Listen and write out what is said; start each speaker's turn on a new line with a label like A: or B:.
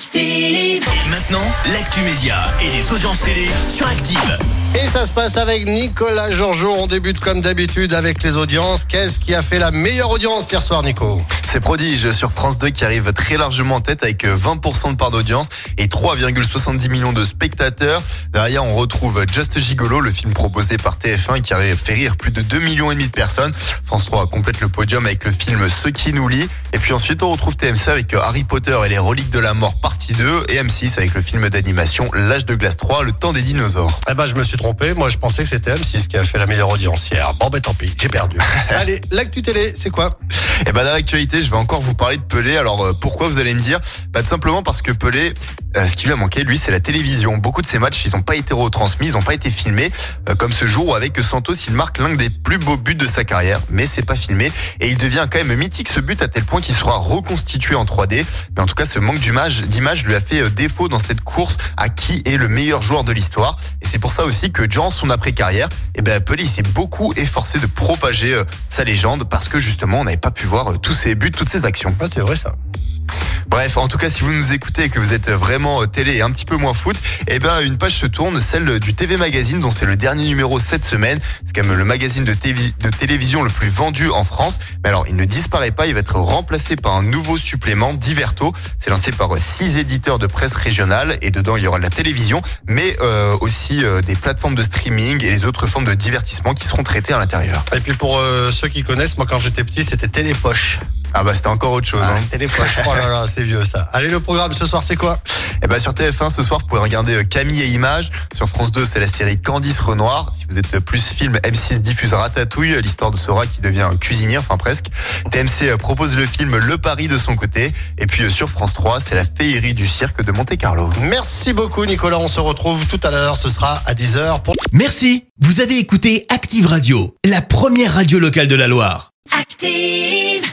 A: Active.
B: Et maintenant, l'actu média et les audiences télé sur Active.
C: Et ça se passe avec Nicolas Georgeot. On débute comme d'habitude avec les audiences. Qu'est-ce qui a fait la meilleure audience hier soir, Nico?
D: C'est Prodige sur France 2 qui arrive très largement en tête avec 20% de part d'audience et 3,70 millions de spectateurs. Derrière, on retrouve Just Gigolo, le film proposé par TF1 qui a fait rire plus de 2 millions et demi de personnes. France 3 complète le podium avec le film Ce qui nous lie. Et puis ensuite, on retrouve TMC avec Harry Potter et les reliques de la mort partie 2 et M6 avec le film d'animation L'âge de glace 3, le temps des dinosaures.
C: Eh ben, je me suis trompé. Moi, je pensais que c'était M6 qui a fait la meilleure audience hier. Bon, ben tant pis, j'ai perdu. Allez, l'actu télé, c'est quoi?
D: Et ben dans l'actualité, je vais encore vous parler de Pelé. Alors euh, pourquoi vous allez me dire? Bah tout simplement parce que Pelé, euh, ce qui lui a manqué, lui, c'est la télévision. Beaucoup de ses matchs, ils n'ont pas été retransmis, ils n'ont pas été filmés, euh, comme ce jour où avec Santos, il marque l'un des plus beaux buts de sa carrière, mais c'est pas filmé et il devient quand même mythique ce but à tel point qu'il sera reconstitué en 3D. Mais en tout cas, ce manque d'image, lui a fait euh, défaut dans cette course à qui est le meilleur joueur de l'histoire. Et c'est pour ça aussi que durant son après-carrière, eh ben Pelé s'est beaucoup efforcé de propager sa légende parce que justement, on n'avait pas pu voir tous ses buts, toutes ses actions.
C: Ouais, c'est vrai ça.
D: Bref, en tout cas, si vous nous écoutez et que vous êtes vraiment euh, télé et un petit peu moins foot, eh ben une page se tourne, celle du TV Magazine, dont c'est le dernier numéro cette semaine. C'est quand même le magazine de, télévision le plus vendu en France. Mais alors, il ne disparaît pas, il va être remplacé par un nouveau supplément, Diverto. C'est lancé par euh, six éditeurs de presse régionale et dedans il y aura la télévision, mais euh, aussi des plateformes de streaming et les autres formes de divertissement qui seront traitées à l'intérieur.
C: Et puis pour ceux qui connaissent, moi quand j'étais petit, c'était Télépoche.
D: Ah bah c'était encore autre chose.
C: Ah,
D: hein.
C: Télépoche. Oh là là, c'est vieux ça. Allez, le programme ce soir, c'est quoi?
D: Et ben sur TF1 ce soir, vous pouvez regarder euh, Camille et Images. Sur France 2, c'est la série Candice Renoir. Si vous êtes euh, plus film, M6 diffuse Ratatouille, euh, l'histoire de Sora qui devient un cuisinier, enfin presque. TMC propose le film Le Pari de son côté. Et puis sur France 3, c'est la féerie du cirque de Monte Carlo.
C: Merci beaucoup, Nicolas. On se retrouve tout à l'heure. Ce sera à 10h pour
B: Merci, vous avez écouté Active Radio, la première radio locale de la Loire.
A: Active.